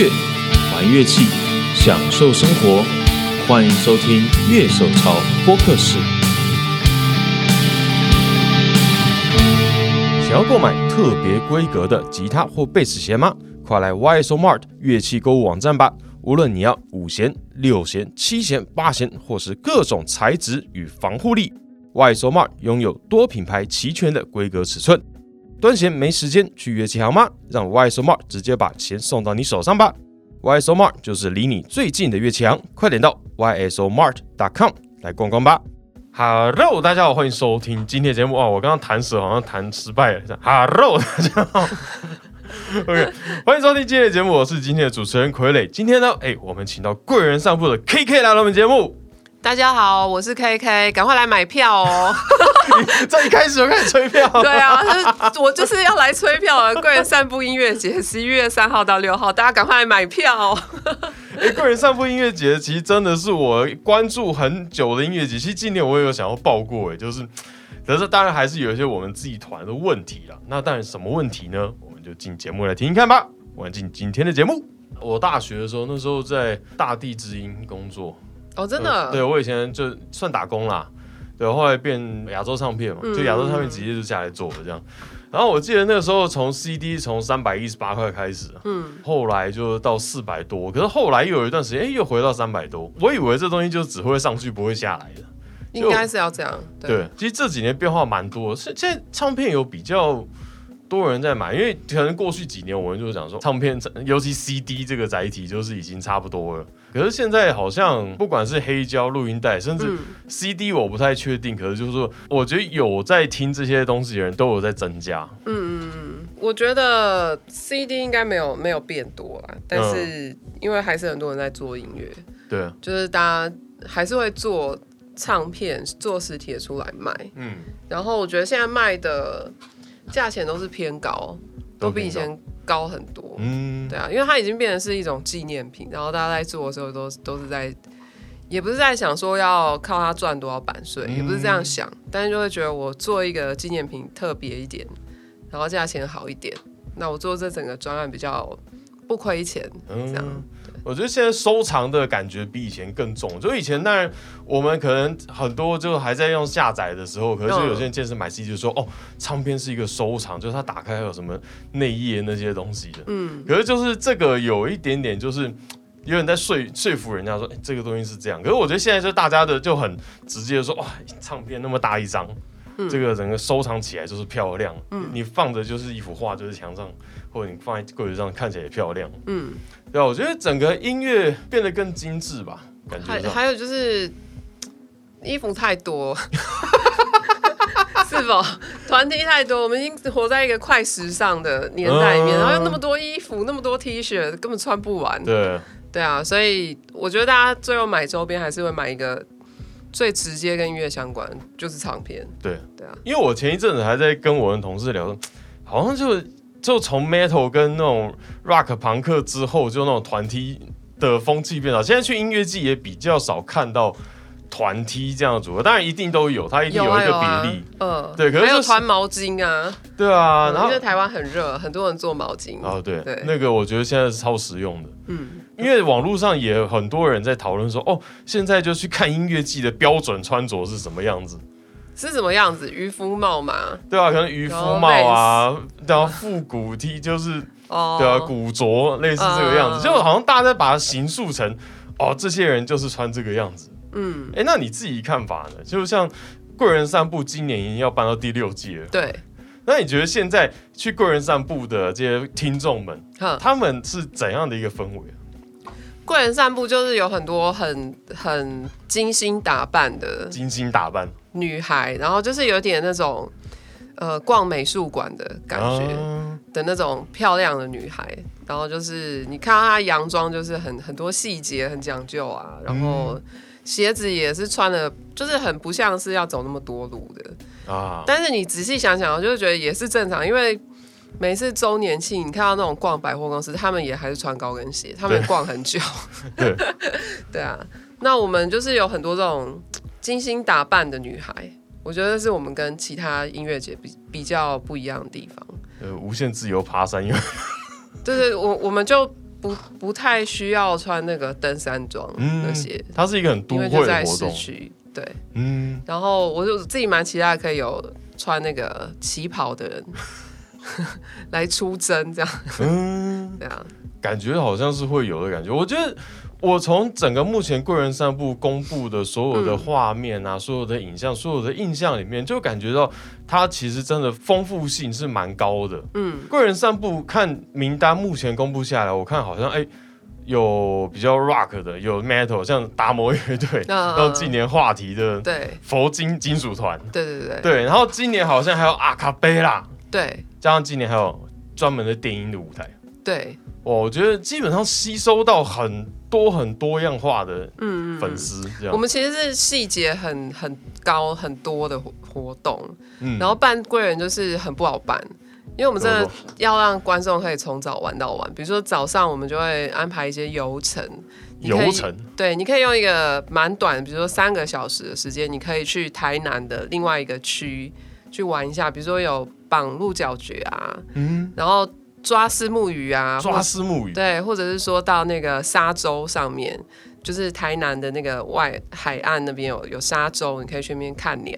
乐，玩乐器，享受生活。欢迎收听《乐手潮播客室》。想要购买特别规格的吉他或贝斯弦吗？快来 YSO Mart 乐器购物网站吧！无论你要五弦、六弦、七弦、八弦，或是各种材质与防护力，YSO Mart 拥有多品牌齐全的规格尺寸。端弦没时间去乐器行吗？让 YSO Mart 直接把钱送到你手上吧！YSO Mart 就是离你最近的乐器行，快点到 ysomart.com 来逛逛吧！Hello，大家好，欢迎收听今天的节目啊！我刚刚弹舌好像弹失败了。Hello，大家好。OK，欢迎收听今天的节目，我是今天的主持人傀儡。今天呢，哎，我们请到贵人上铺的 KK 来了我们节目。大家好，我是 KK，赶快来买票哦！在一开始就开始催票。对啊，我就是要来催票了。贵人散步音乐节，十一月三号到六号，大家赶快来买票。哎，贵人散步音乐节其实真的是我关注很久的音乐节。其实今年我也有想要报过，哎，就是，可是当然还是有一些我们自己团的问题了。那当然什么问题呢？我们就进节目来听听看吧。我们进今天的节目。我大学的时候，那时候在大地之音工作。哦，真的？对我以前就算打工啦，对，后来变亚洲唱片嘛，就亚洲唱片直接就下来做了这样。然后我记得那个时候从 CD 从三百一十八块开始，嗯，后来就到四百多，可是后来又有一段时间，哎，又回到三百多。我以为这东西就只会上去不会下来的，应该是要这样。对，其实这几年变化蛮多，现现在唱片有比较多人在买，因为可能过去几年我们就是讲说唱片，尤其 CD 这个载体就是已经差不多了。可是现在好像不管是黑胶录音带，甚至 CD，我不太确定。可是就是说，我觉得有在听这些东西的人都有在增加。嗯嗯嗯，我觉得 CD 应该没有没有变多啦，但是因为还是很多人在做音乐，对，就是大家还是会做唱片、做实体的出来卖。嗯，然后我觉得现在卖的价钱都是偏高，都比以前。高很多，嗯，对啊，因为它已经变成是一种纪念品，然后大家在做的时候都都是在，也不是在想说要靠它赚多少版税，也不是这样想，但是就会觉得我做一个纪念品特别一点，然后价钱好一点，那我做这整个专案比较不亏钱，这样。我觉得现在收藏的感觉比以前更重。就以前，当然我们可能很多就还在用下载的时候，可是有些人健身买 CD 就说：“哦，唱片是一个收藏，就是它打开有什么内页那些东西的。”嗯，可是就是这个有一点点，就是有点在说说服人家说：“哎，这个东西是这样。”可是我觉得现在就大家的就很直接说：“哇，唱片那么大一张，这个整个收藏起来就是漂亮。嗯，你放着就是一幅画，就是墙上。”或者你放在柜子上看起来也漂亮，嗯，对啊，我觉得整个音乐变得更精致吧，感觉。还还有就是衣服太多，是否团体太多？我们已经活在一个快时尚的年代里面，然后有那么多衣服，那么多 T 恤，根本穿不完。对，对啊，所以我觉得大家最后买周边还是会买一个最直接跟音乐相关，就是唱片。对，对啊，因为我前一阵子还在跟我的同事聊，好像就。就从 metal 跟那种 rock 朋克之后，就那种团体的风气变少。现在去音乐季也比较少看到团体这样的组合，当然一定都有，它一定有一个比例。嗯，对，可是还有团毛巾啊。对啊，然后因为台湾很热，很多人做毛巾。哦，对，对，那个我觉得现在是超实用的。嗯，因为网络上也很多人在讨论说，哦，现在就去看音乐季的标准穿着是什么样子。是什么样子？渔夫帽嘛？对啊，可能渔夫帽啊，然后复古 T 就是，对啊，古着类似这个样子，就好像大家在把它形塑成，哦，这些人就是穿这个样子。嗯，哎，那你自己看法呢？就像贵人散步今年已经要搬到第六季了，对。那你觉得现在去贵人散步的这些听众们，他们是怎样的一个氛围？贵人散步就是有很多很很精心打扮的，精心打扮女孩，然后就是有点那种呃逛美术馆的感觉的那种漂亮的女孩，然后就是你看到她洋装就是很很多细节很讲究啊，然后鞋子也是穿的，就是很不像是要走那么多路的啊。但是你仔细想想，我就觉得也是正常，因为。每次周年庆，你看到那种逛百货公司，他们也还是穿高跟鞋，他们逛很久。对，对啊。那我们就是有很多这种精心打扮的女孩，我觉得是我们跟其他音乐节比比较不一样的地方。呃，无限自由爬山，因为 对对，我我们就不不太需要穿那个登山装那些，它是一个很都会的活动。对，嗯，然后我就自己蛮期待可以有穿那个旗袍的人 来出征，这样，嗯，这样感觉好像是会有的感觉。我觉得我从整个目前贵人散步公布的所有的画面啊，所有的影像，所有的印象里面，就感觉到它其实真的丰富性是蛮高的。嗯，贵人散步看名单目前公布下来，我看好像哎。有比较 rock 的，有 metal，像达摩乐队，然后今年话题的对。佛经金属团，对对对。对，然后今年好像还有阿卡贝拉，对，加上今年还有专门的电音的舞台，对，我觉得基本上吸收到很多很多样化的嗯粉丝，这样。我们其实是细节很很高很多的活动，嗯，然后办贵人就是很不好办。因为我们真的要让观众可以从早玩到晚，比如说早上我们就会安排一些游程，游程？对，你可以用一个蛮短，比如说三个小时的时间，你可以去台南的另外一个区去玩一下，比如说有绑鹿角蕨啊，嗯，然后抓丝木鱼啊，抓丝木鱼，对，或者是说到那个沙洲上面，就是台南的那个外海岸那边有有沙洲，你可以去那边看鸟。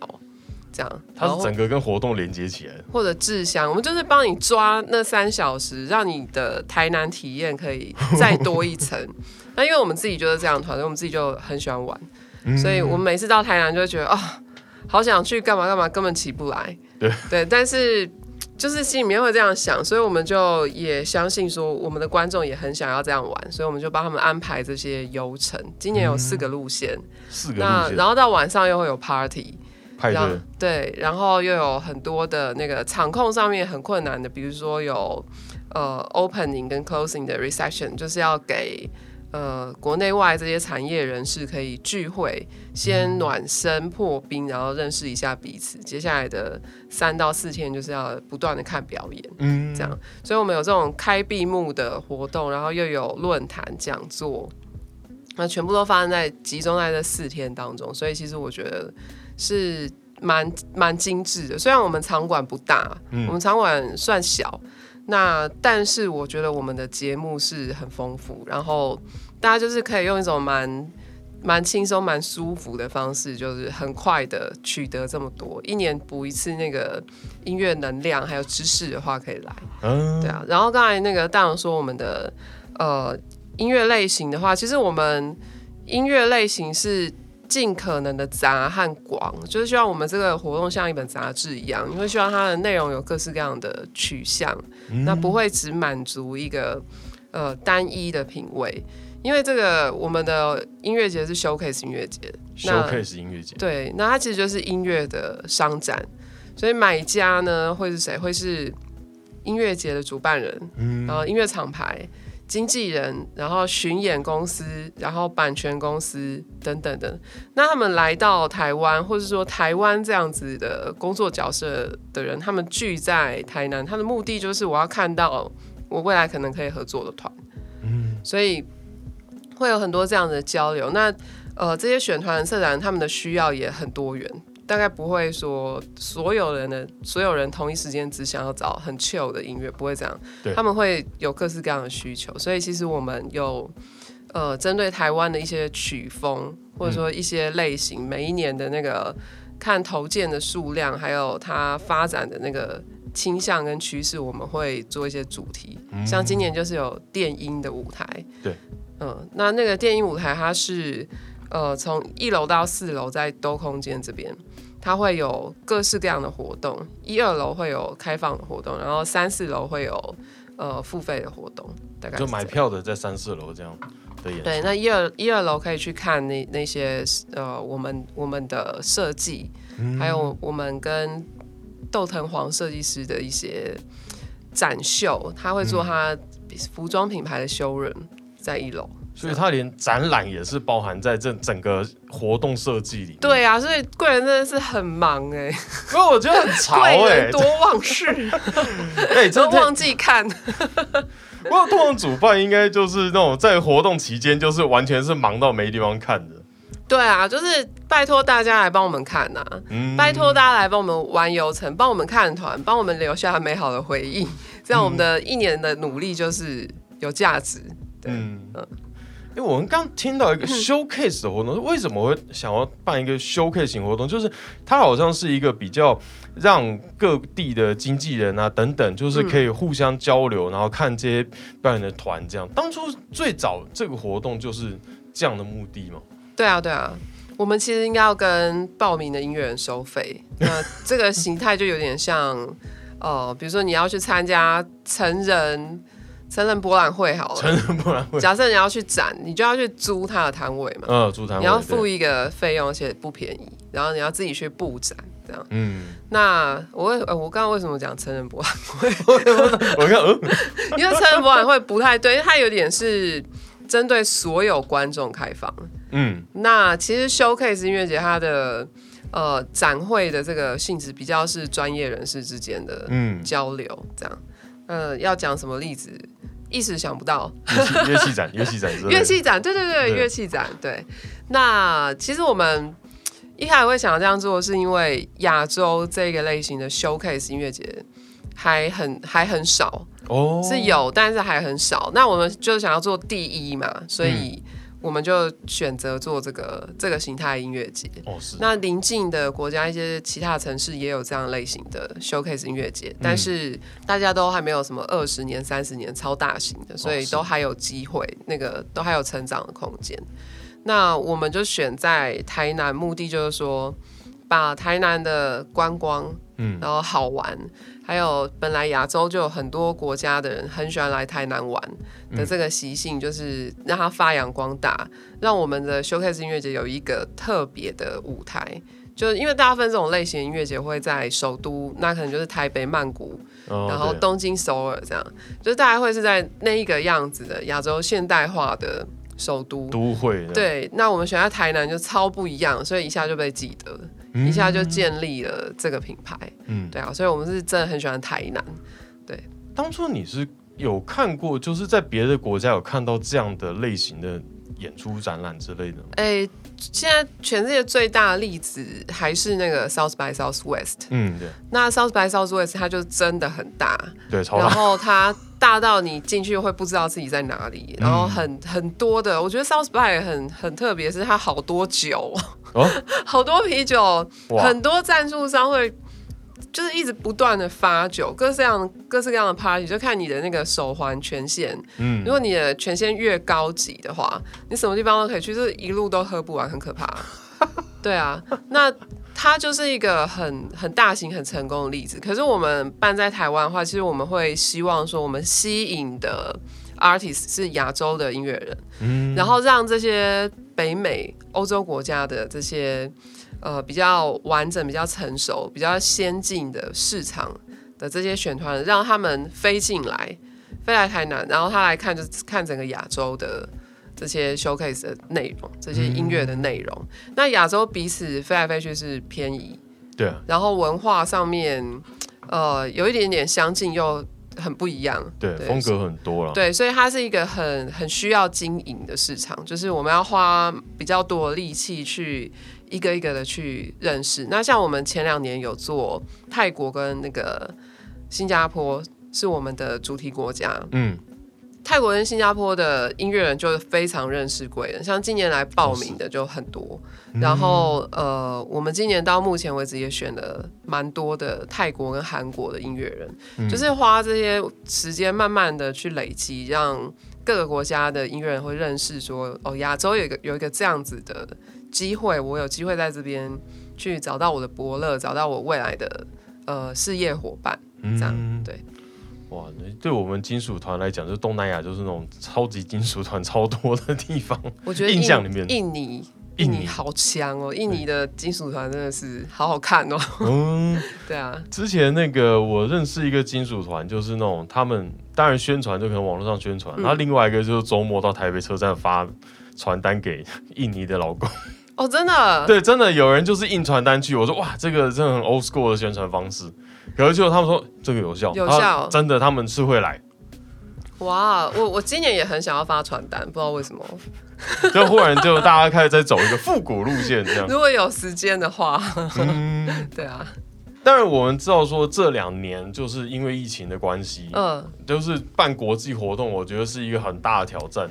这样，它是整个跟活动连接起来，或者志向，我们就是帮你抓那三小时，让你的台南体验可以再多一层。那因为我们自己就是这样团队，我们自己就很喜欢玩，所以我们每次到台南就会觉得啊，好想去干嘛干嘛，根本起不来。对对，但是就是心里面会这样想，所以我们就也相信说，我们的观众也很想要这样玩，所以我们就帮他们安排这些游程。今年有四个路线，四个路线，然后到晚上又会有 party。然后对，然后又有很多的那个场控上面很困难的，比如说有呃 opening 跟 closing 的 reception，就是要给呃国内外这些产业人士可以聚会，先暖身破冰，然后认识一下彼此。接下来的三到四天就是要不断的看表演，嗯，这样。所以我们有这种开闭幕的活动，然后又有论坛讲座，那全部都发生在集中在这四天当中。所以其实我觉得。是蛮蛮精致的，虽然我们场馆不大，我们场馆算小，那但是我觉得我们的节目是很丰富，然后大家就是可以用一种蛮蛮轻松、蛮舒服的方式，就是很快的取得这么多，一年补一次那个音乐能量还有知识的话可以来，嗯对啊。然后刚才那个大王说我们的呃音乐类型的话，其实我们音乐类型是。尽可能的杂和广，就是希望我们这个活动像一本杂志一样，因为希望它的内容有各式各样的取向，那不会只满足一个呃单一的品味。因为这个我们的音乐节是 showcase 音乐节，showcase 音乐节，对，那它其实就是音乐的商展，所以买家呢会是谁？会是音乐节的主办人，然后音乐厂牌。经纪人，然后巡演公司，然后版权公司等等等，那他们来到台湾，或者说台湾这样子的工作角色的人，他们聚在台南，他的目的就是我要看到我未来可能可以合作的团，嗯，所以会有很多这样的交流。那呃，这些选团社长他们的需要也很多元。大概不会说所有人的所有人同一时间只想要找很 chill 的音乐，不会这样。他们会有各式各样的需求，所以其实我们有呃针对台湾的一些曲风或者说一些类型，每一年的那个看投件的数量，还有它发展的那个倾向跟趋势，我们会做一些主题。像今年就是有电音的舞台，对，嗯，那那个电音舞台它是呃从一楼到四楼在兜空间这边。它会有各式各样的活动，一二楼会有开放的活动，然后三四楼会有呃付费的活动，大概就买票的在三四楼这样的演。对，那一二一二楼可以去看那那些呃我们我们的设计，还有我们跟窦藤黄设计师的一些展秀，他会做他服装品牌的修人，在一楼。所以他连展览也是包含在这整个活动设计里。对啊，所以贵人真的是很忙哎，因为我觉得很潮哎，多忘事，哎，都忘记看。不过通常主办应该就是那种在活动期间就是完全是忙到没地方看的。对啊，就是拜托大家来帮我们看呐，拜托大家来帮我们玩游程，帮我们看团，帮我们留下美好的回忆，这样我们的一年的努力就是有价值。嗯嗯。因为我们刚听到一个 showcase 的活动，为什么会想要办一个 showcase 型活动？就是它好像是一个比较让各地的经纪人啊等等，就是可以互相交流，然后看这些表演的团这样。当初最早这个活动就是这样的目的吗？对啊，对啊。我们其实应该要跟报名的音乐人收费。那这个形态就有点像，呃，比如说你要去参加成人。成人博览会好了，成人博览会。假设你要去展，你就要去租他的摊位嘛。嗯，租摊位。你要付一个费用，而且不便宜。然后你要自己去布展，这样。嗯。那我我刚刚为什么讲成人博览会？我看，因为成人博览会不太对，因为它有点是针对所有观众开放。嗯。那其实 Showcase 音乐节它的呃展会的这个性质比较是专业人士之间的交流，这样。呃，要讲什么例子？一时想不到。乐器展，乐器展，乐器展，对对对，乐器展，对。那其实我们一开始会想要这样做，是因为亚洲这个类型的 showcase 音乐节还很还很少哦，是有，但是还很少。那我们就想要做第一嘛，所以。我们就选择做这个这个形态音乐节。哦，是。那邻近的国家一些其他城市也有这样类型的 showcase 音乐节，但是大家都还没有什么二十年、三十年超大型的，所以都还有机会，那个都还有成长的空间。那我们就选在台南，目的就是说把台南的观光，嗯，然后好玩。还有，本来亚洲就有很多国家的人很喜欢来台南玩的这个习性，就是让它发扬光大，让我们的 showcase 音乐节有一个特别的舞台。就是因为大部分这种类型音乐节会在首都，那可能就是台北、曼谷，然后东京、首尔这样，就是大概会是在那一个样子的亚洲现代化的首都都会。对，那我们选在台南就超不一样，所以一下就被记得。一下就建立了这个品牌，嗯，对啊，所以我们是真的很喜欢台南。对，当初你是有看过，就是在别的国家有看到这样的类型的演出展览之类的吗？哎，现在全世界最大的例子还是那个 South by Southwest。嗯，对。那 South by Southwest 它就真的很大，对，超大。然后它大到你进去会不知道自己在哪里，然后很很多的，我觉得 South by 很很特别，是它好多酒。哦，好多啤酒，很多赞助商会就是一直不断的发酒，各式各样、各式各样的 party，就看你的那个手环权限。嗯，如果你的权限越高级的话，你什么地方都可以去，就是一路都喝不完，很可怕。对啊，那它就是一个很很大型、很成功的例子。可是我们办在台湾的话，其实我们会希望说，我们吸引的。Artist 是亚洲的音乐人，嗯，然后让这些北美、欧洲国家的这些呃比较完整、比较成熟、比较先进的市场的这些选团，让他们飞进来，飞来台南，然后他来看，就看整个亚洲的这些 showcase 的内容，这些音乐的内容。那亚洲彼此飞来飞去是偏移，对，啊然后文化上面呃有一点点相近又。很不一样，对，风格很多了，对，所以它是一个很很需要经营的市场，就是我们要花比较多的力气去一个一个的去认识。那像我们前两年有做泰国跟那个新加坡是我们的主题国家，嗯。泰国跟新加坡的音乐人就非常认识贵人，像今年来报名的就很多。然后呃，我们今年到目前为止也选了蛮多的泰国跟韩国的音乐人，就是花这些时间慢慢的去累积，让各个国家的音乐人会认识说，哦，亚洲有一个有一个这样子的机会，我有机会在这边去找到我的伯乐，找到我未来的呃事业伙伴，这样对。哇，对我们金属团来讲，就东南亚就是那种超级金属团超多的地方。我觉得印象里面，印尼，印尼好强哦！印尼的金属团真的是好好看哦。嗯，对啊。之前那个我认识一个金属团，就是那种他们当然宣传就可能网络上宣传，然后另外一个就是周末到台北车站发传单给 印尼的老公。哦，真的？对，真的有人就是印传单去。我说哇，这个真的很 old school 的宣传方式。可是就他们说这个有效，有效，真的他们是会来。哇，我我今年也很想要发传单，不知道为什么，就忽然就大家开始在走一个复古路线这样。如果有时间的话，对啊。当然我们知道说这两年就是因为疫情的关系，嗯，就是办国际活动，我觉得是一个很大的挑战，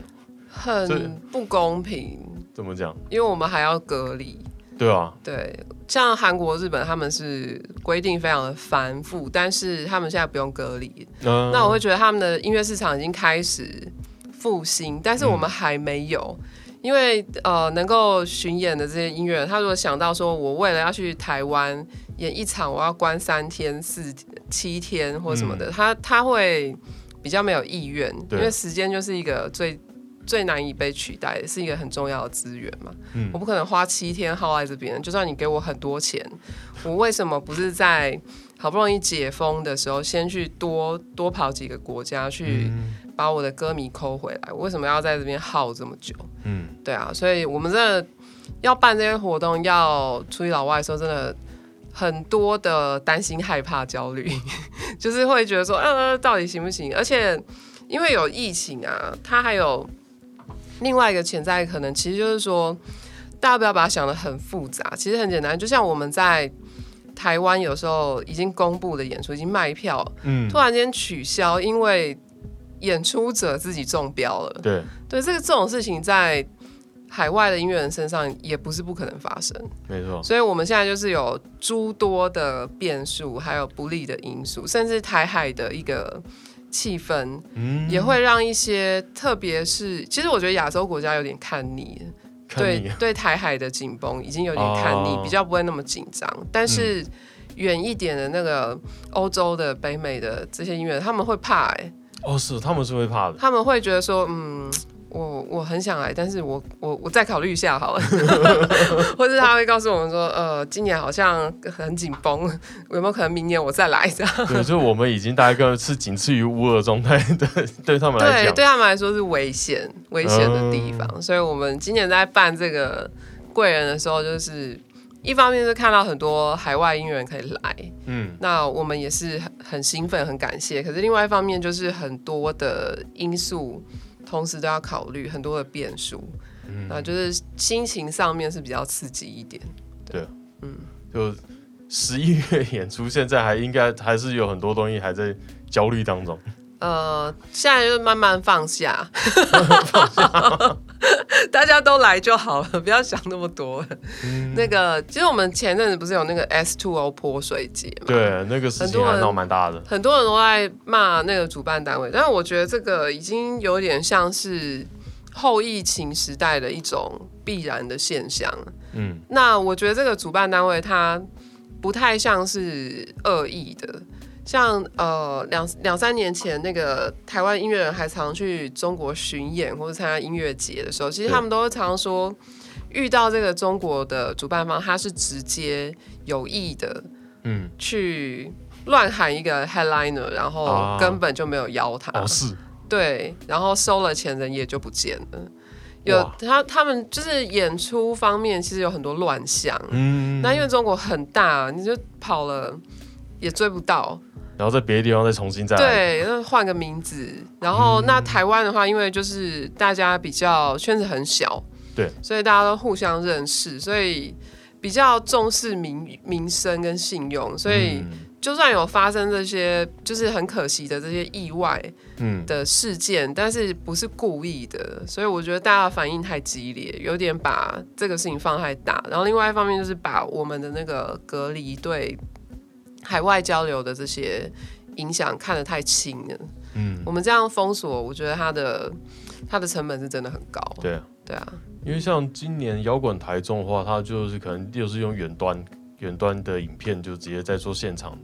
很不公平。怎么讲？因为我们还要隔离。对啊，对，像韩国、日本他们是规定非常的繁复，但是他们现在不用隔离。那我会觉得他们的音乐市场已经开始复兴，但是我们还没有。因为呃，能够巡演的这些音乐人，他如果想到说我为了要去台湾演一场，我要关三天、四七天或什么的，他他会比较没有意愿，因为时间就是一个最最难以被取代，是一个很重要的资源嘛。嗯，我不可能花七天耗在这边，就算你给我很多钱，我为什么不是在好不容易解封的时候，先去多多跑几个国家去？把我的歌迷抠回来，我为什么要在这边耗这么久？嗯，对啊，所以我们真的要办这些活动，要出去老外的时候，真的很多的担心、害怕、焦虑，就是会觉得说，呃，到底行不行？而且因为有疫情啊，它还有另外一个潜在可能，其实就是说，大家不要把它想的很复杂，其实很简单，就像我们在台湾有时候已经公布的演出已经卖票，嗯，突然间取消，因为演出者自己中标了，对。对，这个这种事情在海外的音乐人身上也不是不可能发生，没错。所以我们现在就是有诸多的变数，还有不利的因素，甚至台海的一个气氛，嗯，也会让一些，特别是其实我觉得亚洲国家有点看腻，对对，台海的紧绷已经有点看腻，比较不会那么紧张。但是远一点的那个欧洲的、北美的这些音乐，他们会怕哎。哦，是，他们是会怕的。他们会觉得说，嗯，我我很想来，但是我我我再考虑一下好了。或者他会告诉我们说，呃，今年好像很紧绷，有没有可能明年我再来这样？对，就我们已经大概是仅次于乌尔状态的，对他们来讲，对他们来说是危险危险的地方。所以我们今年在办这个贵人的时候，就是。一方面是看到很多海外音乐人可以来，嗯，那我们也是很很兴奋、很感谢。可是另外一方面就是很多的因素同时都要考虑，很多的变数，嗯，那就是心情上面是比较刺激一点。对，嗯，就十一月演出，现在还应该还是有很多东西还在焦虑当中。呃，现在就是慢慢放下，大家都来就好了，不要想那么多。那个，其实我们前阵子不是有那个 S Two O 泼水节嘛？对，那个事情还闹蛮大的，很多人都在骂那个主办单位。但是我觉得这个已经有点像是后疫情时代的一种必然的现象。嗯，那我觉得这个主办单位它不太像是恶意的。像呃两两三年前那个台湾音乐人还常去中国巡演或者参加音乐节的时候，其实他们都常说遇到这个中国的主办方，他是直接有意的，嗯，去乱喊一个 headliner，然后根本就没有邀他，哦是，对，然后收了钱人也就不见了。有他他们就是演出方面其实有很多乱象，嗯，那因为中国很大，你就跑了也追不到。然后在别的地方再重新再对，换个名字。然后那台湾的话，因为就是大家比较圈子很小，对，所以大家都互相认识，所以比较重视民民生跟信用。所以就算有发生这些就是很可惜的这些意外嗯的事件，但是不是故意的。所以我觉得大家反应太激烈，有点把这个事情放太大。然后另外一方面就是把我们的那个隔离对。海外交流的这些影响看得太轻了。嗯，我们这样封锁，我觉得它的它的成本是真的很高。对啊，对啊。因为像今年摇滚台中的话，它就是可能又是用远端远端的影片，就直接在做现场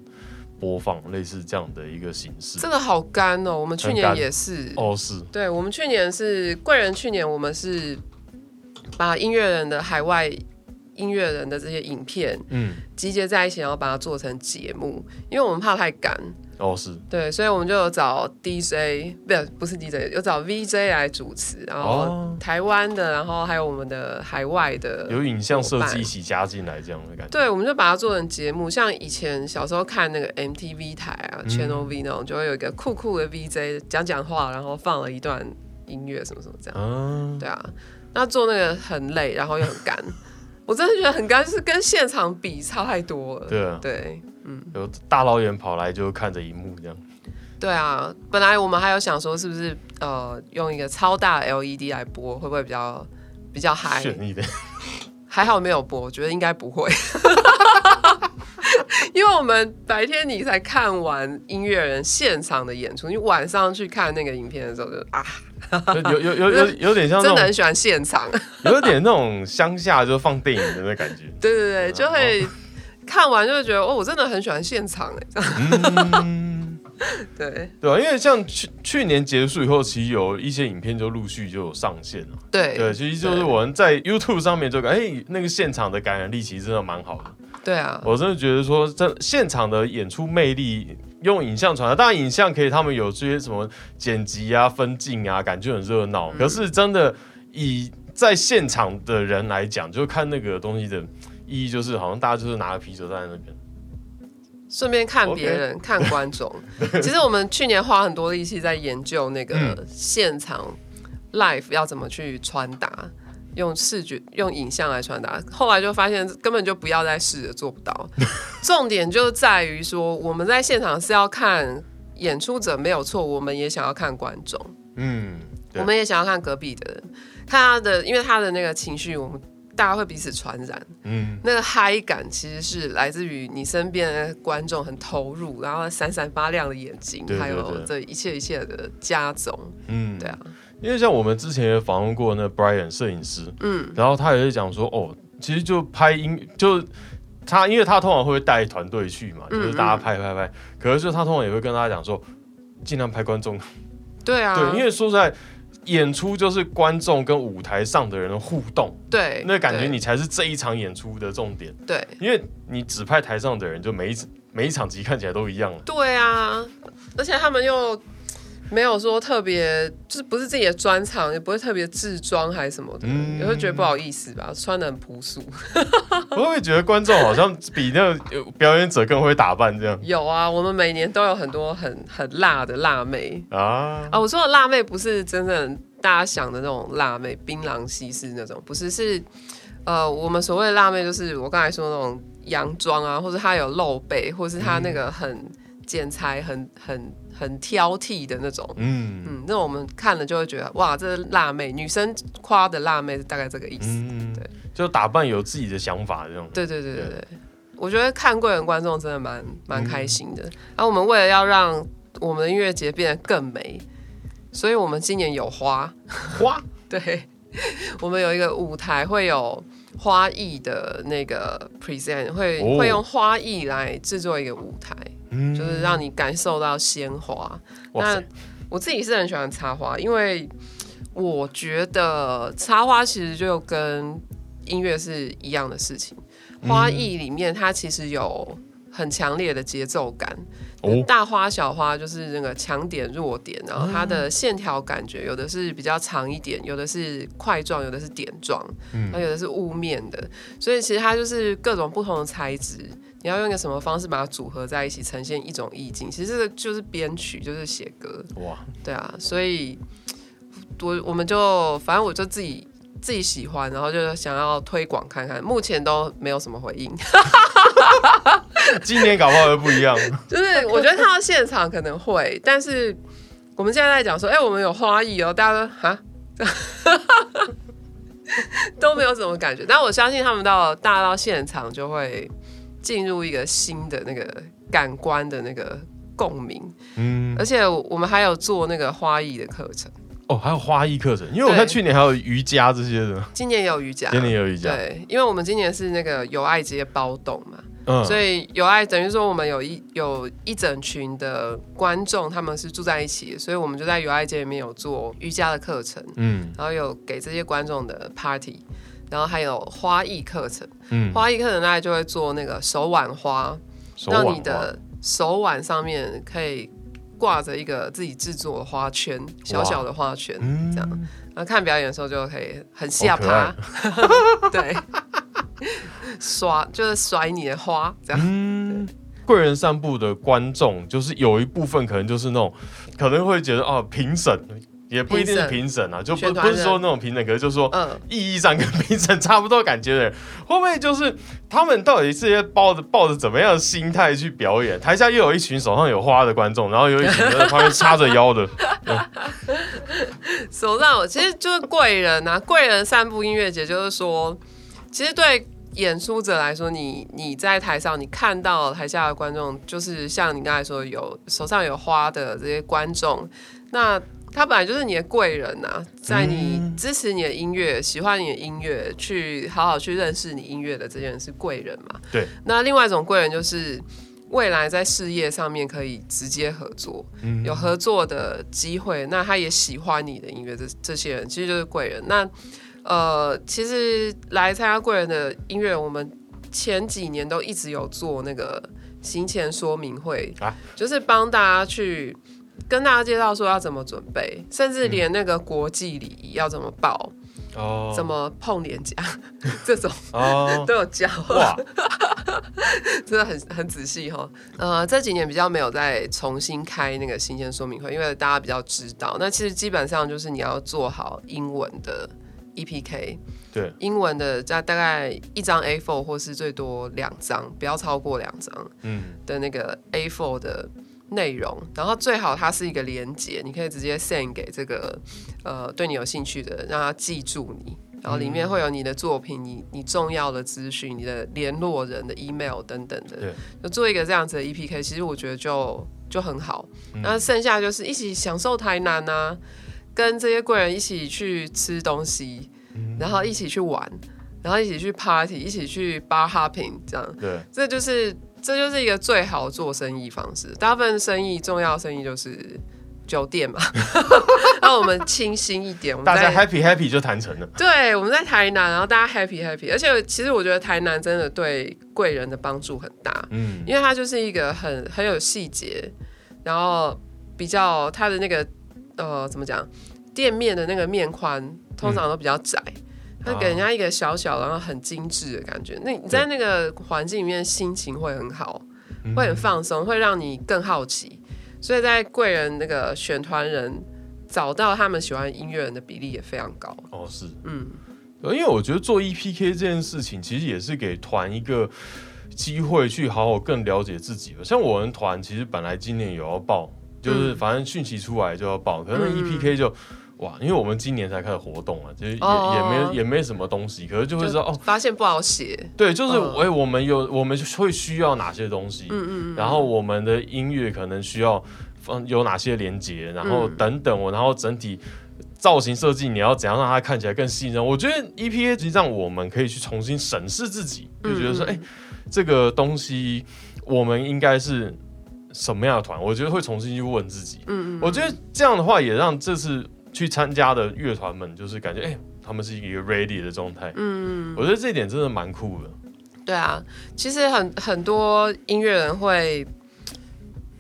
播放，类似这样的一个形式。这个好干哦，我们去年也是。哦，是。对，我们去年是贵人，去年我们是把音乐人的海外。音乐人的这些影片，嗯，集结在一起，然后把它做成节目，因为我们怕太赶。哦，是对，所以我们就有找 DJ，不是不是 DJ，有找 VJ 来主持，然后台湾的，然后还有我们的海外的，有影像设计一起加进来这样的感觉。对，我们就把它做成节目，像以前小时候看那个 MTV 台啊，Channel V 那种，就会有一个酷酷的 VJ 讲讲话，然后放了一段音乐什么什么这样。嗯，对啊，那做那个很累，然后又很干。我真的觉得很干，就是跟现场比差太多了。对啊，对，嗯，有大老远跑来就看着荧幕这样。对啊，本来我们还有想说，是不是呃用一个超大 LED 来播，会不会比较比较嗨？还好没有播，我觉得应该不会。因为我们白天你才看完音乐人现场的演出，你晚上去看那个影片的时候就啊，有有有有 有点像，真的很喜欢现场，有点那种乡下就放电影的那感觉。对对对，就会看完就会觉得哦，我真的很喜欢现场哎。对对啊，因为像去去年结束以后，其实有一些影片就陆续就有上线了。对对，其实就是我们在 YouTube 上面就感，哎，那个现场的感染力其实真的蛮好的。对啊，我真的觉得说，这现场的演出魅力，用影像传达，当然影像可以，他们有这些什么剪辑啊、分镜啊，感觉很热闹。可是真的以在现场的人来讲，就看那个东西的意义，就是好像大家就是拿个啤酒在那边。顺便看别人，看观众。其实我们去年花很多力气在研究那个现场 live 要怎么去传达，用视觉、用影像来传达。后来就发现根本就不要再试着，做不到。重点就在于说，我们在现场是要看演出者没有错，我们也想要看观众。嗯，我们也想要看隔壁的人，看他的，因为他的那个情绪，我们。大家会彼此传染，嗯，那个嗨感其实是来自于你身边的观众很投入，然后闪闪发亮的眼睛，还有这一切一切的加总，嗯，对啊，因为像我们之前也访问过那 Brian 摄影师，嗯，然后他也是讲说，哦，其实就拍音，就他，因为他通常会带团队去嘛，就是大家拍拍拍，可是就他通常也会跟大家讲说，尽量拍观众，对啊，对，因为说实在。演出就是观众跟舞台上的人的互动，对，那感觉你才是这一场演出的重点，对，因为你只拍台上的人，就每一每一场集看起来都一样了，对啊，而且他们又。没有说特别，就是不是自己的专场，也不会特别制装还是什么的，也会觉得不好意思吧，穿的很朴素。会不会觉得观众好像比那个表演者更会打扮这样？有啊，我们每年都有很多很很辣的辣妹啊啊！我说的辣妹不是真正大家想的那种辣妹，槟榔西施那种，不是，是呃，我们所谓的辣妹就是我刚才说那种洋装啊，或者她有露背，或是她那个很剪裁很很。很挑剔的那种，嗯。嗯，那我们看了就会觉得哇，这是辣妹，女生夸的辣妹大概这个意思，对，就打扮有自己的想法这种，对对对对对，我觉得看贵人观众真的蛮蛮开心的。然后我们为了要让我们的音乐节变得更美，所以我们今年有花花，对，我们有一个舞台会有花艺的那个 present，会会用花艺来制作一个舞台。就是让你感受到鲜花。那我自己是很喜欢插花，因为我觉得插花其实就跟音乐是一样的事情。花艺里面它其实有很强烈的节奏感，大花小花就是那个强点弱点，然后它的线条感觉有的是比较长一点，有的是块状，有的是点状，然后有的是雾面的，所以其实它就是各种不同的材质。你要用一个什么方式把它组合在一起，呈现一种意境？其实这个就是编曲，就是写歌。哇，对啊，所以我我们就反正我就自己自己喜欢，然后就想要推广看看，目前都没有什么回应。今年搞不好又不一样。就是我觉得看到现场可能会，但是我们现在在讲说，哎，我们有花艺哦，大家都哈，都没有什么感觉。但我相信他们到大家到现场就会。进入一个新的那个感官的那个共鸣，嗯，而且我们还有做那个花艺的课程。哦，还有花艺课程，因为我看去年还有瑜伽这些的，今年也有瑜伽，今年也有瑜伽，对，因为我们今年是那个友爱直接包动嘛，嗯，所以友爱等于说我们有一有一整群的观众，他们是住在一起，所以我们就在友爱街里面有做瑜伽的课程，嗯，然后有给这些观众的 party。然后还有花艺课程，嗯，花艺课程大家就会做那个手挽花，让你的手腕上面可以挂着一个自己制作的花圈，小小的花圈，这样，然后看表演的时候就可以很下趴，对，耍就是甩你的花，这样。嗯。贵人散步的观众就是有一部分可能就是那种可能会觉得哦评审。也不一定是评审啊，就不不是说那种评审，可是就说意义上跟评审差不多感觉的人，会不会就是他们到底是抱着抱着怎么样的心态去表演？台下又有一群手上有花的观众，然后有一群在旁边叉着腰的，手上其实就是贵人啊，贵人散步音乐节，就是说，其实对演出者来说，你你在台上，你看到台下的观众，就是像你刚才说有手上有花的这些观众，那。他本来就是你的贵人呐，在你支持你的音乐、喜欢你的音乐、去好好去认识你音乐的这些人是贵人嘛？对。那另外一种贵人就是未来在事业上面可以直接合作，有合作的机会。那他也喜欢你的音乐，这这些人其实就是贵人。那呃，其实来参加贵人的音乐，我们前几年都一直有做那个行前说明会啊，就是帮大家去。跟大家介绍说要怎么准备，甚至连那个国际礼仪要怎么报，哦，怎么碰脸颊 这种哦。都有教。哇，真的很很仔细哈。呃，这几年比较没有再重新开那个新鲜说明会，因为大家比较知道。那其实基本上就是你要做好英文的 EPK，对，英文的在大概一张 A4 或是最多两张，不要超过两张，嗯，的那个 A4 的。内容，然后最好它是一个连接，你可以直接 send 给这个呃对你有兴趣的，让他记住你，然后里面会有你的作品、你你重要的资讯、你的联络人的 email 等等的，就做一个这样子的 EPK，其实我觉得就就很好。那剩下就是一起享受台南啊，跟这些贵人一起去吃东西，然后一起去玩，然后一起去 party，一起去 bar hopping，这样，对，这就是。这就是一个最好做生意方式。大部分生意，重要生意就是酒店嘛。那我们清新一点，我们大家 happy happy 就谈成了。对，我们在台南，然后大家 happy happy。而且其实我觉得台南真的对贵人的帮助很大。嗯，因为它就是一个很很有细节，然后比较它的那个呃怎么讲，店面的那个面宽通常都比较窄。那给人家一个小小然后很精致的感觉，那你在那个环境里面心情会很好，会很放松，会让你更好奇。所以在贵人那个选团人找到他们喜欢音乐人的比例也非常高。哦，是，嗯，因为我觉得做 EPK 这件事情其实也是给团一个机会去好好更了解自己吧。像我们团其实本来今年有要报，就是反正讯息出来就要报，可能 EPK 就。哇，因为我们今年才开始活动啊，就是也也没也没什么东西，可是就会知道哦，发现不好写。对，就是哎，我们有我们会需要哪些东西，嗯嗯嗯，然后我们的音乐可能需要放有哪些连接，然后等等我，然后整体造型设计你要怎样让它看起来更吸引人？我觉得 EPA 实际上我们可以去重新审视自己，就觉得说，哎，这个东西我们应该是什么样的团？我觉得会重新去问自己。嗯嗯，我觉得这样的话也让这次。去参加的乐团们，就是感觉哎，他们是一个 ready 的状态。嗯，我觉得这一点真的蛮酷的。对啊，其实很很多音乐人会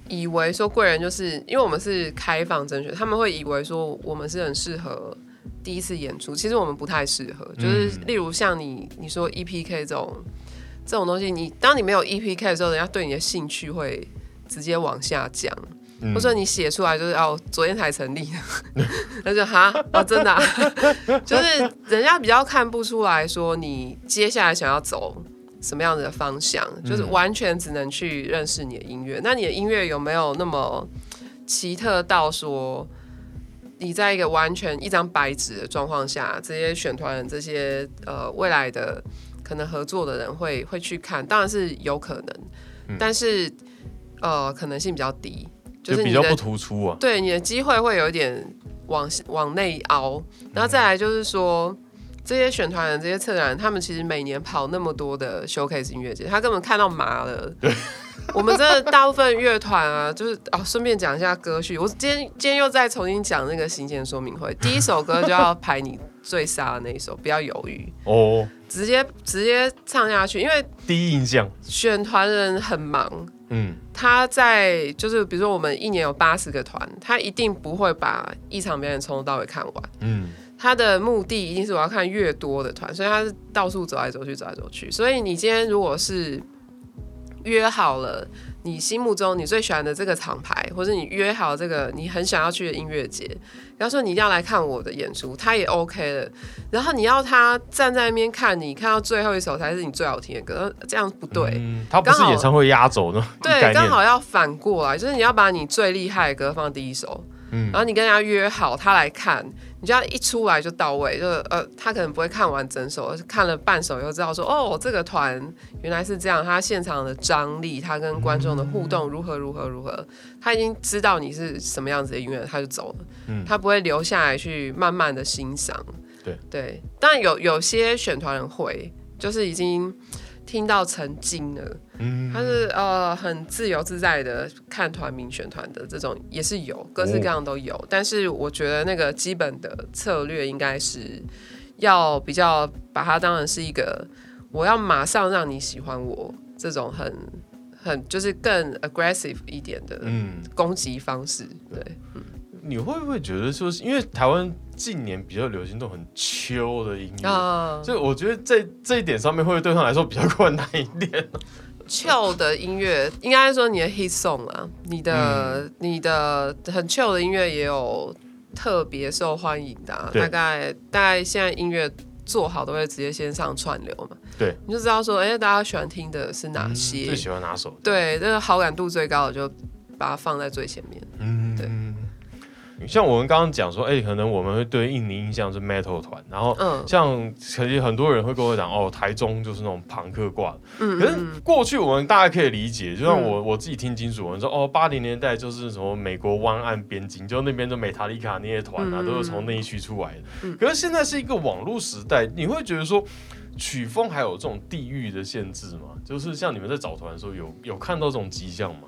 以为说贵人就是因为我们是开放甄选，他们会以为说我们是很适合第一次演出。其实我们不太适合，就是例如像你你说 EPK 这种这种东西，你当你没有 EPK 的时候，人家对你的兴趣会直接往下降。或者说你写出来就是哦，昨天才成立，那就哈哦，真的，就是人家比较看不出来说你接下来想要走什么样子的方向，就是完全只能去认识你的音乐。那你的音乐有没有那么奇特到说你在一个完全一张白纸的状况下，这些选团人、这些呃未来的可能合作的人会会去看？当然是有可能，但是呃可能性比较低。就比较不突出啊，对你的机会会有一点往往内凹，然后再来就是说，这些选团人、这些策展人，他们其实每年跑那么多的 showcase 音乐节，他根本看到麻了。对，我们真的大部分乐团啊，就是哦，顺便讲一下歌序，我今天今天又再重新讲那个行前说明会，第一首歌就要排你最杀的那一首，不要犹豫。哦，直接直接唱下去，因为第一印象，选团人很忙。嗯，他在就是比如说我们一年有八十个团，他一定不会把一场表演从头到尾看完。嗯，他的目的一定是我要看越多的团，所以他是到处走来走去，走来走去。所以你今天如果是约好了你心目中你最喜欢的这个厂牌，或者你约好这个你很想要去的音乐节，然后说你一定要来看我的演出，他也 OK 的。然后你要他站在那边看你，看到最后一首才是你最好听的歌，这样不对。他不是演唱会压轴呢？对，刚好要反过来，就是你要把你最厉害的歌放第一首，然后你跟人家约好他来看。你就要一出来就到位，就呃，他可能不会看完整首，而是看了半首又知道说，哦，这个团原来是这样，他现场的张力，他跟观众的互动如何如何如何，他已经知道你是什么样子的音乐，他就走了，嗯，他不会留下来去慢慢的欣赏，对。对，但有有些选团人会，就是已经。听到成精了，他是呃很自由自在的看团民选团的这种也是有，各式各样都有。但是我觉得那个基本的策略应该是要比较把它当成是一个我要马上让你喜欢我这种很很就是更 aggressive 一点的攻击方式，对，嗯。你会不会觉得说，是因为台湾近年比较流行这种很秋的音乐，所以我觉得在这一点上面，会对他来说比较困难一点？秋的音乐，应该说你的 hit song 啊，你的你的很 chill 的音乐也有特别受欢迎的，大概大概现在音乐做好都会直接先上串流嘛，对，你就知道说，哎，大家喜欢听的是哪些，最喜欢哪首？对，这个好感度最高的就把它放在最前面，嗯，对。像我们刚刚讲说，哎，可能我们会对印尼印象是 metal 团，然后像其实很多人会跟我讲，哦，台中就是那种朋克挂。嗯，可是过去我们大家可以理解，就像我我自己听金属，我们说，哦，八零年代就是什么美国湾岸边境，就那边的美塔利卡那些团啊，都是从那一区出来的。可是现在是一个网络时代，你会觉得说曲风还有这种地域的限制吗？就是像你们在找团的时候，有有看到这种迹象吗？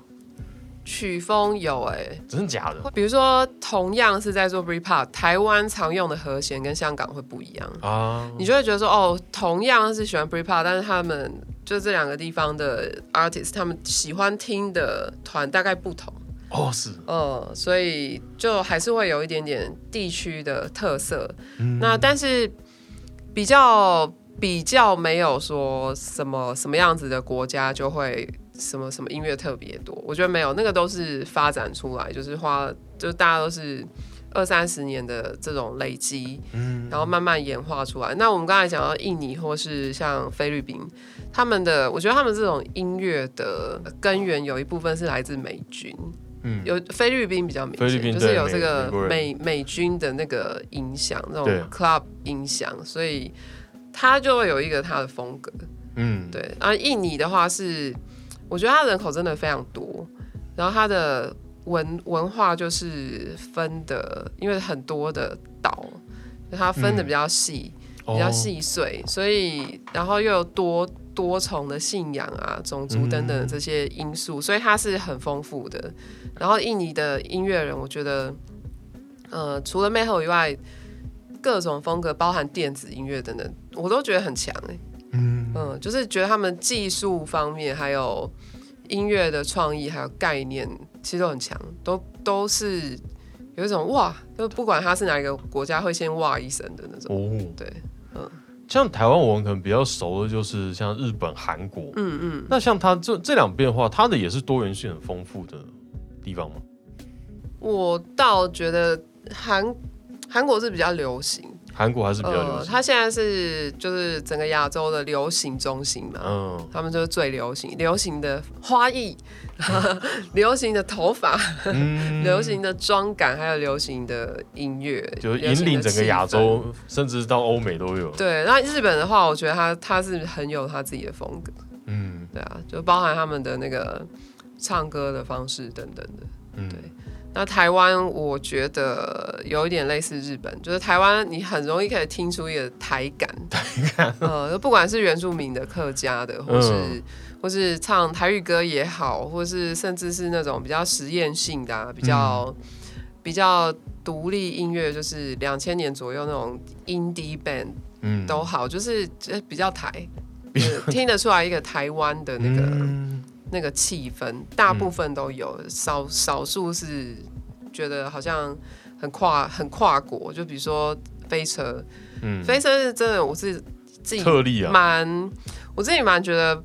曲风有哎，真的假的？比如说，同样是在做 b r e p o p 台湾常用的和弦跟香港会不一样啊。你就会觉得说，哦，同样是喜欢 b r e p o p 但是他们就这两个地方的 artist，他们喜欢听的团大概不同哦，是，嗯，所以就还是会有一点点地区的特色。那但是比较比较没有说什么什么样子的国家就会。什么什么音乐特别多？我觉得没有，那个都是发展出来，就是花，就大家都是二三十年的这种累积，嗯，然后慢慢演化出来。那我们刚才讲到印尼或是像菲律宾，他们的，我觉得他们这种音乐的根源有一部分是来自美军，嗯，有菲律宾比较明显，就是有这个美美军的那个影响，那种 club 影响，所以他就会有一个他的风格，嗯，对。啊，印尼的话是。我觉得它人口真的非常多，然后它的文文化就是分的，因为很多的岛，它分的比较细，比较细碎，所以然后又有多多重的信仰啊、种族等等这些因素，所以它是很丰富的。然后印尼的音乐人，我觉得，呃，除了 metal 以外，各种风格，包含电子音乐等等，我都觉得很强哎。嗯嗯，就是觉得他们技术方面，还有音乐的创意，还有概念，其实都很强，都都是有一种哇，就不管他是哪一个国家，会先哇一声的那种。哦，对，嗯，像台湾我们可能比较熟的就是像日本、韩国，嗯嗯，那像他这这两边的话，它的也是多元性很丰富的地方吗？我倒觉得韩韩国是比较流行。韩国还是比较流行，他现在是就是整个亚洲的流行中心嘛，嗯，他们就是最流行，流行的花艺，流行的头发，流行的妆感，还有流行的音乐，就引领整个亚洲，甚至到欧美都有。对，那日本的话，我觉得他他是很有他自己的风格，嗯，对啊，就包含他们的那个唱歌的方式等等的，嗯，对。那台湾我觉得有一点类似日本，就是台湾你很容易可以听出一个台感，台感，呃，不管是原住民的、客家的，或是或是唱台语歌也好，或是甚至是那种比较实验性的、啊比较比较独立音乐，就是两千年左右那种 indie band，嗯，都好，就是比较台，听得出来一个台湾的那个。那个气氛，大部分都有，少少数是觉得好像很跨很跨国，就比如说飞车，嗯，飞车是真的，我是自己特例啊，蛮我自己蛮觉得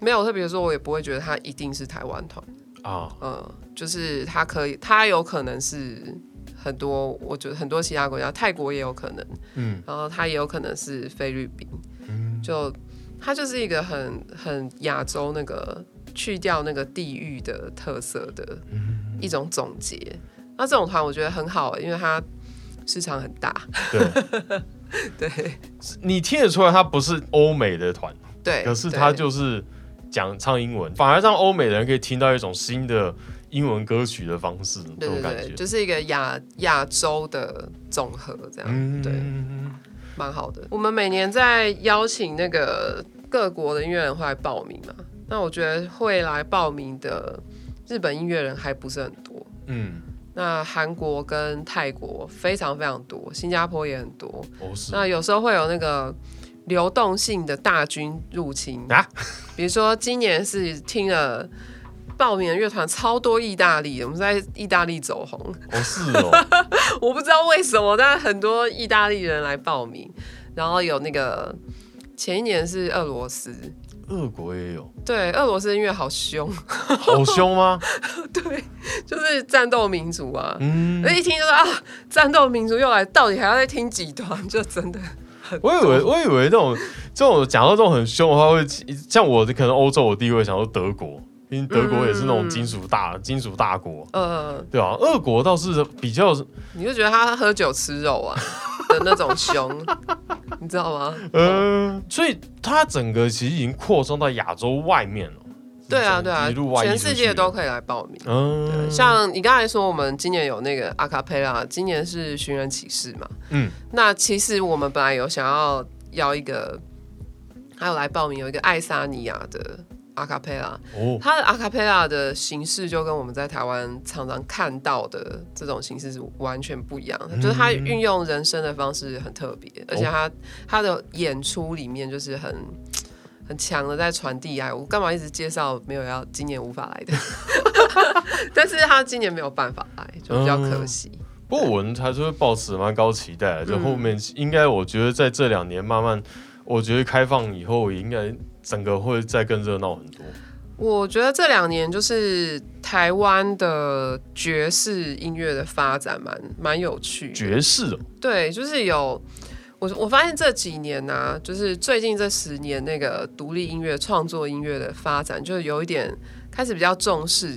没有特别说，我也不会觉得他一定是台湾团啊。嗯，就是他可以，他有可能是很多，我觉得很多其他国家，泰国也有可能。嗯，然后它也有可能是菲律宾。嗯，就它就是一个很很亚洲那个去掉那个地域的特色的一种总结。那这种团我觉得很好，因为它市场很大。对，对，你听得出来，它不是欧美的团。对，可是它就是讲唱英文，反而让欧美人可以听到一种新的英文歌曲的方式，这种感觉就是一个亚亚洲的总和，这样对，蛮好的。我们每年在邀请那个各国的音乐人会来报名嘛，那我觉得会来报名的日本音乐人还不是很多，嗯，那韩国跟泰国非常非常多，新加坡也很多，哦是，那有时候会有那个。流动性的大军入侵啊，比如说今年是听了报名的乐团超多意大利，我们在意大利走红。哦，是哦，我不知道为什么，但是很多意大利人来报名，然后有那个前一年是俄罗斯，俄国也有，对，俄罗斯音乐好凶，好凶吗？对，就是战斗民族啊，嗯，那一听就说啊，战斗民族又来，到底还要再听几段？就真的。我以为我以为这种这种讲到这种很凶的话，会像我可能欧洲我第一位想说德国，因为德国也是那种金属大金属大国，嗯，对啊，俄国倒是比较，你就觉得他喝酒吃肉啊 的那种凶，你知道吗？嗯，所以他整个其实已经扩张到亚洲外面了。对啊，对啊，全世界都可以来报名。嗯，像你刚才说，我们今年有那个阿卡佩拉，今年是寻人启事嘛。嗯，那其实我们本来有想要邀一个，还有来报名有一个爱沙尼亚的阿卡贝拉。哦，他的阿卡贝拉的形式就跟我们在台湾常常看到的这种形式是完全不一样的，就是他运用人声的方式很特别，而且他他的演出里面就是很。很强的在传递爱，我干嘛一直介绍没有要今年无法来的？但是他今年没有办法来，就比较可惜。不过我们还是会抱持蛮高期待，就后面应该我觉得在这两年慢慢，我觉得开放以后应该整个会再更热闹很多。我觉得这两年就是台湾的爵士音乐的发展蛮蛮有趣，爵士对，就是有。我我发现这几年呢，就是最近这十年，那个独立音乐创作音乐的发展，就有一点开始比较重视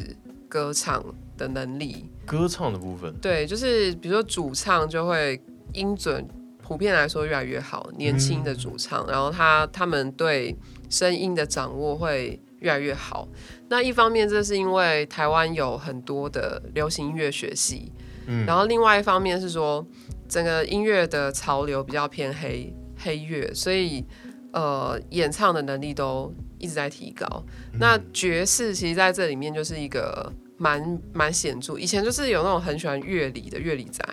歌唱的能力。歌唱的部分，对，就是比如说主唱就会音准普遍来说越来越好，年轻的主唱，然后他他们对声音的掌握会越来越好。那一方面，这是因为台湾有很多的流行音乐学系，嗯，然后另外一方面是说。整个音乐的潮流比较偏黑黑乐，所以呃演唱的能力都一直在提高。那爵士其实在这里面就是一个蛮蛮显著。以前就是有那种很喜欢乐理的乐理宅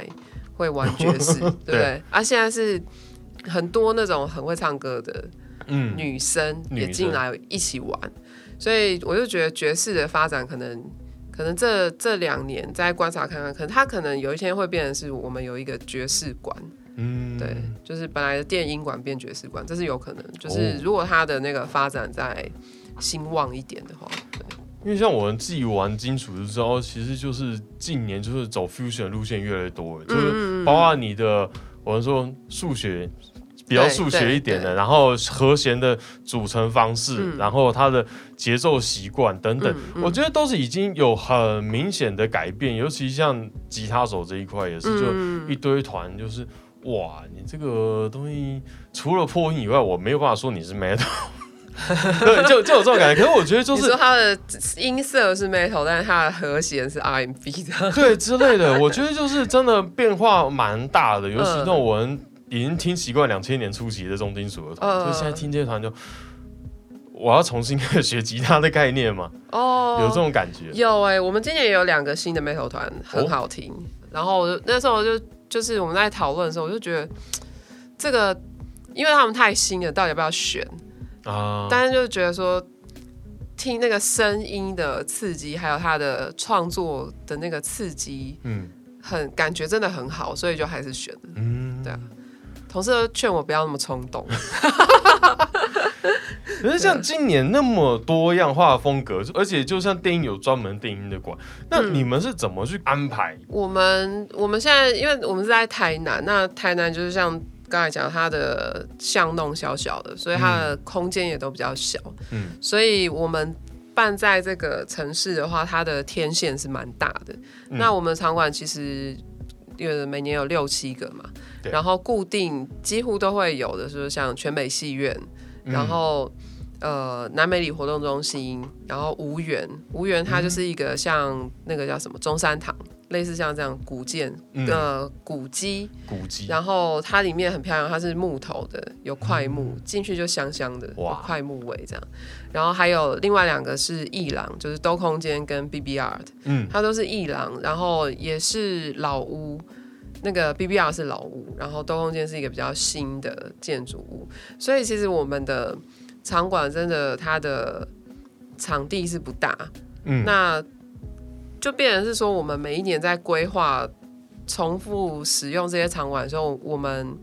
会玩爵士，对不对？啊，现在是很多那种很会唱歌的女生也进来一起玩，所以我就觉得爵士的发展可能。可能这这两年再观察看看，可能它可能有一天会变成是我们有一个爵士馆，嗯，对，就是本来的电音馆变爵士馆，这是有可能。就是如果它的那个发展再兴旺一点的话，对。因为像我们自己玩金属的时候，其实就是近年就是走 fusion 路线越来越多，就是包括你的我们说数学。比较数学一点的，然后和弦的组成方式，然后它的节奏习惯等等，我觉得都是已经有很明显的改变。尤其像吉他手这一块，也是就一堆团，就是哇，你这个东西除了破音以外，我没有办法说你是 metal，对，就就有这种感觉。可是我觉得就是说它的音色是 metal，但是它的和弦是 R&B 的，对之类的。我觉得就是真的变化蛮大的，尤其那种我们。已经听习惯两千年初期的重金属了，就现在听这些团就，我要重新开始学吉他的概念嘛？哦，有这种感觉。有哎，我们今年也有两个新的 metal 团很好听，然后那时候就就是我们在讨论的时候，我就觉得这个，因为他们太新了，到底要不要选啊？但是就觉得说听那个声音的刺激，还有他的创作的那个刺激，嗯，很感觉真的很好，所以就还是选了。嗯，对啊。同事劝我不要那么冲动，可是像今年那么多样化风格，而且就像电影有专门电影的馆，那你们是怎么去安排？我们我们现在因为我们是在台南，那台南就是像刚才讲，它的巷弄小小的，所以它的空间也都比较小。嗯，所以我们办在这个城市的话，它的天线是蛮大的。那我们场馆其实有每年有六七个嘛，然后固定几乎都会有的，就是像全美戏院。然后，呃，南美里活动中心，然后无缘，无缘它就是一个像那个叫什么中山堂，类似像这样古建的古迹，古迹。然后它里面很漂亮，它是木头的，有块木，进去就香香的，有，块木味这样。然后还有另外两个是艺廊，就是兜空间跟 B B Art，嗯，它都是艺廊，然后也是老屋。那个 B B R 是老屋，然后东空间是一个比较新的建筑物，所以其实我们的场馆真的它的场地是不大，嗯，那就变成是说我们每一年在规划重复使用这些场馆的时候，我们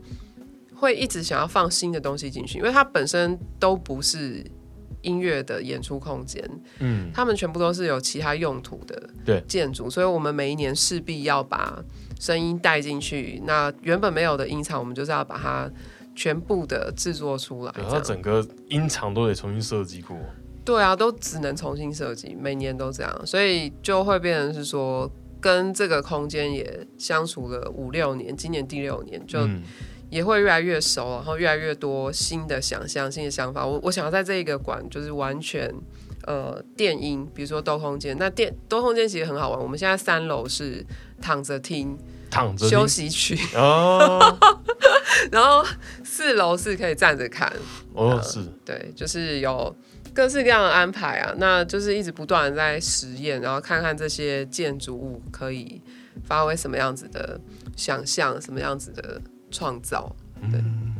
会一直想要放新的东西进去，因为它本身都不是音乐的演出空间，嗯，他们全部都是有其他用途的对建筑，所以我们每一年势必要把。声音带进去，那原本没有的音场，我们就是要把它全部的制作出来。然后整个音场都得重新设计过。对啊，都只能重新设计，每年都这样，所以就会变成是说，跟这个空间也相处了五六年，今年第六年，就也会越来越熟，然后越来越多新的想象、新的想法。我我想要在这一个馆，就是完全呃电音，比如说多空间，那电多空间其实很好玩。我们现在三楼是躺着听。躺着休息区哦，然后四楼是可以站着看哦，是对，就是有各式各样的安排啊，那就是一直不断的在实验，然后看看这些建筑物可以发挥什么样子的想象，什么样子的创造，对。嗯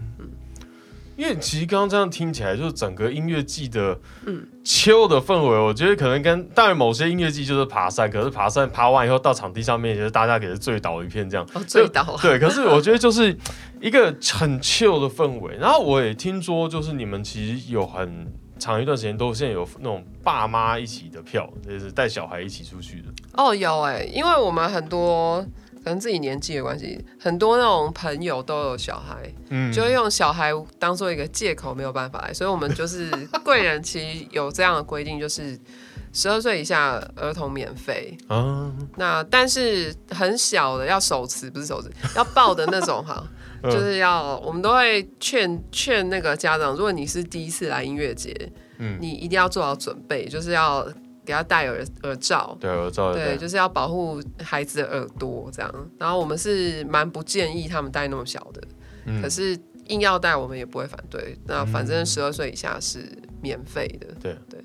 因为其实刚刚这样听起来，就是整个音乐季的嗯秋的氛围，我觉得可能跟当然某些音乐季就是爬山，可是爬山爬完以后到场地上面，就是大家给是醉倒一片这样，哦醉倒对。可是 我觉得就是一个很秋的氛围。然后我也听说，就是你们其实有很长一段时间都现在有那种爸妈一起的票，就是带小孩一起出去的。哦，有哎，因为我们很多。可能自己年纪的关系，很多那种朋友都有小孩，嗯，就会用小孩当做一个借口，没有办法来。所以，我们就是贵人，其实有这样的规定，就是十二岁以下儿童免费啊。那但是很小的要手持，不是手持，要抱的那种哈，就是要我们都会劝劝那个家长，如果你是第一次来音乐节，嗯，你一定要做好准备，就是要。给他戴耳耳罩，对耳罩，对，就是要保护孩子的耳朵这样。然后我们是蛮不建议他们戴那么小的，可是硬要戴我们也不会反对。那反正十二岁以下是免费的，对对。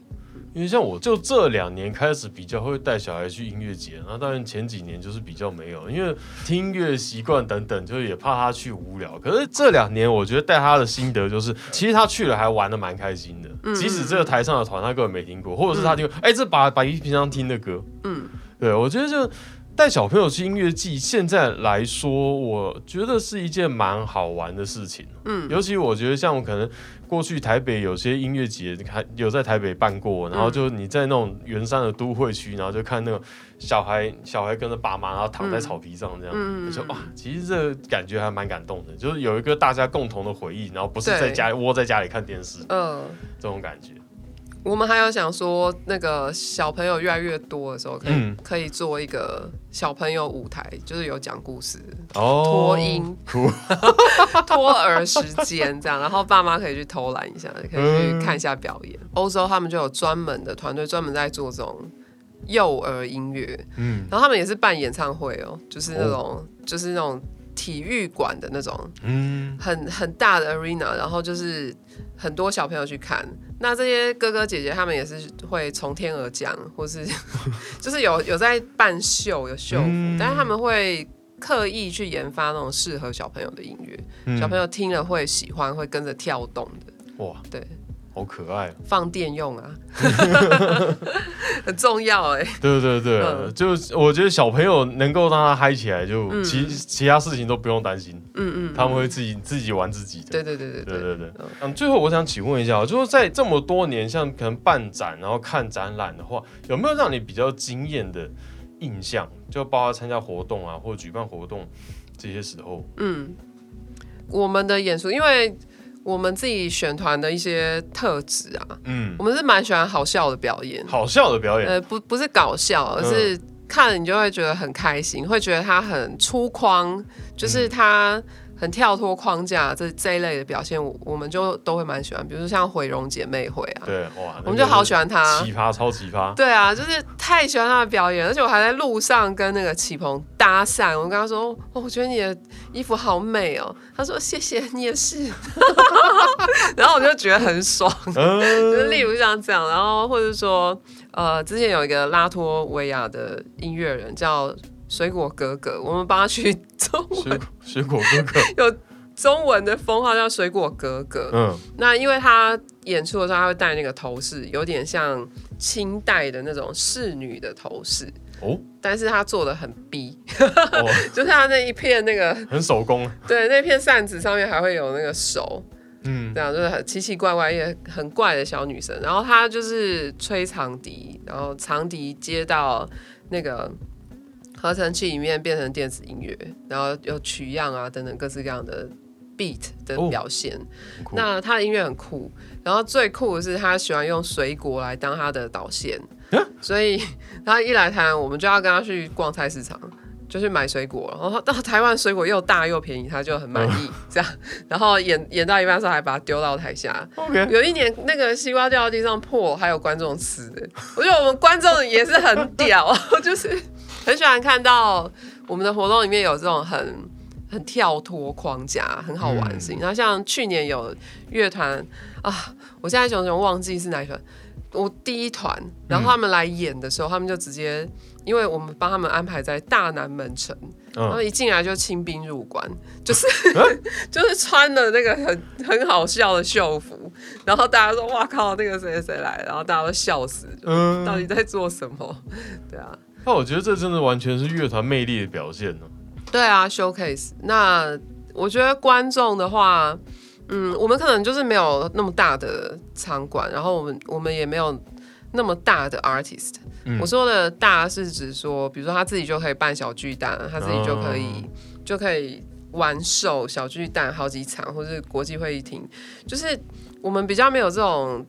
因为像我就这两年开始比较会带小孩去音乐节，那当然前几年就是比较没有，因为听乐习惯等等，就也怕他去无聊。可是这两年我觉得带他的心得就是，其实他去了还玩的蛮开心的，即使这个台上的团他根本没听过，或者是他听，哎，这把把一平常听的歌，嗯，对我觉得就。带小朋友去音乐季，现在来说，我觉得是一件蛮好玩的事情。嗯，尤其我觉得像我可能过去台北有些音乐节，还有在台北办过，然后就你在那种圆山的都会区，然后就看那个小孩，小孩跟着爸妈，然后躺在草皮上这样，就说哇，其实这感觉还蛮感动的，就是有一个大家共同的回忆，然后不是在家窝在家里看电视，嗯，这种感觉。我们还有想说，那个小朋友越来越多的时候，可以可以做一个小朋友舞台，就是有讲故事、哦。托音、托 儿时间这样，然后爸妈可以去偷懒一下，可以去看一下表演。欧洲他们就有专门的团队，专门在做这种幼儿音乐，嗯，然后他们也是办演唱会哦，就是那种就是那种体育馆的那种，嗯，很很大的 arena，然后就是很多小朋友去看。那这些哥哥姐姐他们也是会从天而降，或是 就是有有在办秀有秀服，但是他们会刻意去研发那种适合小朋友的音乐，小朋友听了会喜欢，会跟着跳动的。哇，对，好可爱，放电用啊，很重要哎。对对对，就我觉得小朋友能够让他嗨起来，就其其他事情都不用担心。嗯嗯，他们会自己自己玩自己的。对对对对对对对。嗯，最后我想请问一下，就是在这么多年，像可能办展然后看展览的话，有没有让你比较惊艳的印象？就包括参加活动啊，或者举办活动这些时候。嗯，我们的演出，因为。我们自己选团的一些特质啊，嗯，我们是蛮喜欢好笑的表演，好笑的表演，呃，不不是搞笑，而是看了你就会觉得很开心，会觉得他很粗犷，就是他。很跳脱框架这这一类的表现，我们就都会蛮喜欢。比如说像毁容姐妹会啊，对哇，我们就好喜欢她，奇葩超奇葩。对啊，就是太喜欢她的表演，而且我还在路上跟那个启鹏搭讪，我跟他说：“哦，我觉得你的衣服好美哦。”他说：“谢谢你也是。”然后我就觉得很爽，就是例如像这样，然后或者说呃，之前有一个拉脱维亚的音乐人叫。水果哥哥，我们帮他取中文。水果哥哥 有中文的封号叫水果哥哥。嗯，那因为他演出的时候他会戴那个头饰，有点像清代的那种侍女的头饰。哦，但是他做的很逼，就是他那一片那个很手工。对，那片扇子上面还会有那个手。嗯，这样就是很奇奇怪怪也很怪的小女生。然后她就是吹长笛，然后长笛接到那个。合成器里面变成电子音乐，然后有取样啊等等各式各样的 beat 的表现。那他的音乐很酷，然后最酷的是他喜欢用水果来当他的导线，所以 他一来台湾，我们就要跟他去逛菜市场，就去买水果。然后到台湾水果又大又便宜，他就很满意。这样，然后演演到一半时候还把它丢到台下。有一年那个西瓜掉到地上破，还有观众吃。我觉得我们观众也是很屌，就是。很喜欢看到我们的活动里面有这种很很跳脱框架、很好玩的事情。然后像去年有乐团啊，我现在熊熊忘记是哪一团。我第一团，然后他们来演的时候，他们就直接，因为我们帮他们安排在大南门城，然后一进来就清兵入关，就是 就是穿了那个很很好笑的秀服，然后大家说哇靠，那个谁谁来，然后大家都笑死，嗯，到底在做什么？对啊。那我觉得这真的完全是乐团魅力的表现呢。对啊，showcase。那我觉得观众的话，嗯，我们可能就是没有那么大的场馆，然后我们我们也没有那么大的 artist。我说的大是指说，比如说他自己就可以办小巨蛋，他自己就可以就可以玩售小巨蛋好几场，或是国际会议厅，就是我们比较没有这种。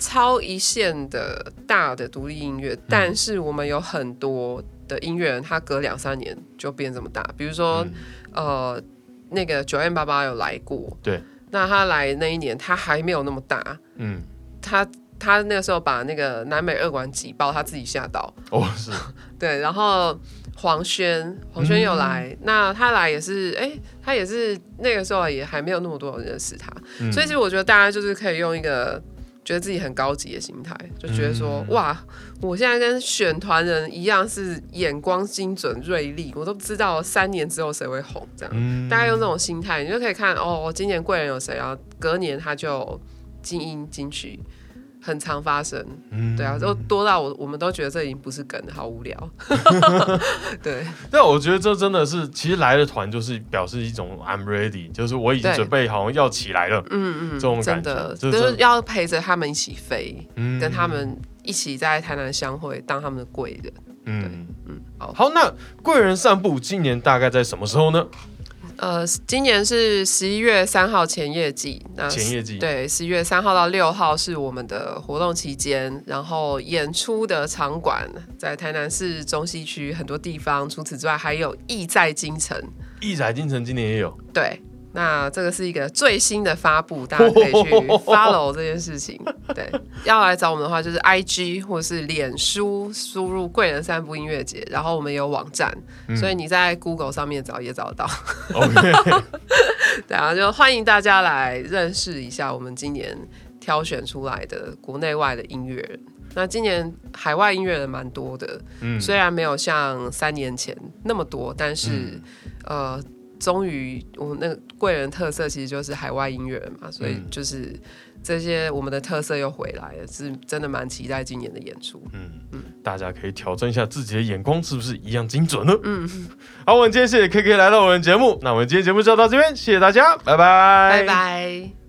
超一线的大的独立音乐，但是我们有很多的音乐人，他隔两三年就变这么大。比如说，呃，那个九 M 八八有来过，对，那他来那一年，他还没有那么大，嗯，他他那个时候把那个南美二馆挤爆，他自己吓到，哦，是，对，然后黄轩，黄轩又来，那他来也是，哎，他也是那个时候也还没有那么多人认识他，所以其实我觉得大家就是可以用一个。觉得自己很高级的心态，就觉得说哇，我现在跟选团人一样，是眼光精准锐利，我都知道三年之后谁会红，这样，大家用这种心态，你就可以看哦，今年贵人有谁啊？隔年他就精英金曲。很常发生，对啊，都多到我我们都觉得这已经不是梗，好无聊。对，但我觉得这真的是，其实来的团就是表示一种 I'm ready，就是我已经准备好要起来了。嗯嗯，这种感觉就是要陪着他们一起飞，跟他们一起在台南相会，当他们的贵人。嗯嗯，好，好，那贵人散步今年大概在什么时候呢？呃，今年是十一月三号前业绩，那前业绩对，十一月三号到六号是我们的活动期间，然后演出的场馆在台南市中西区很多地方，除此之外还有意在京城，意在京城今年也有，对。那这个是一个最新的发布，大家可以去 follow 这件事情。对，要来找我们的话，就是 I G 或是脸书，输入“贵人散步音乐节”，然后我们有网站，所以你在 Google 上面找也找得到。OK，对啊，就欢迎大家来认识一下我们今年挑选出来的国内外的音乐人。那今年海外音乐人蛮多的，嗯，虽然没有像三年前那么多，但是呃。终于我们那个贵人特色其实就是海外音乐人嘛，所以就是这些我们的特色又回来了，是真的蛮期待今年的演出。嗯嗯，大家可以挑战一下自己的眼光是不是一样精准呢？嗯，好，我们今天谢谢 K K 来到我们节目，那我们今天节目就到这边，谢谢大家，拜拜，拜拜。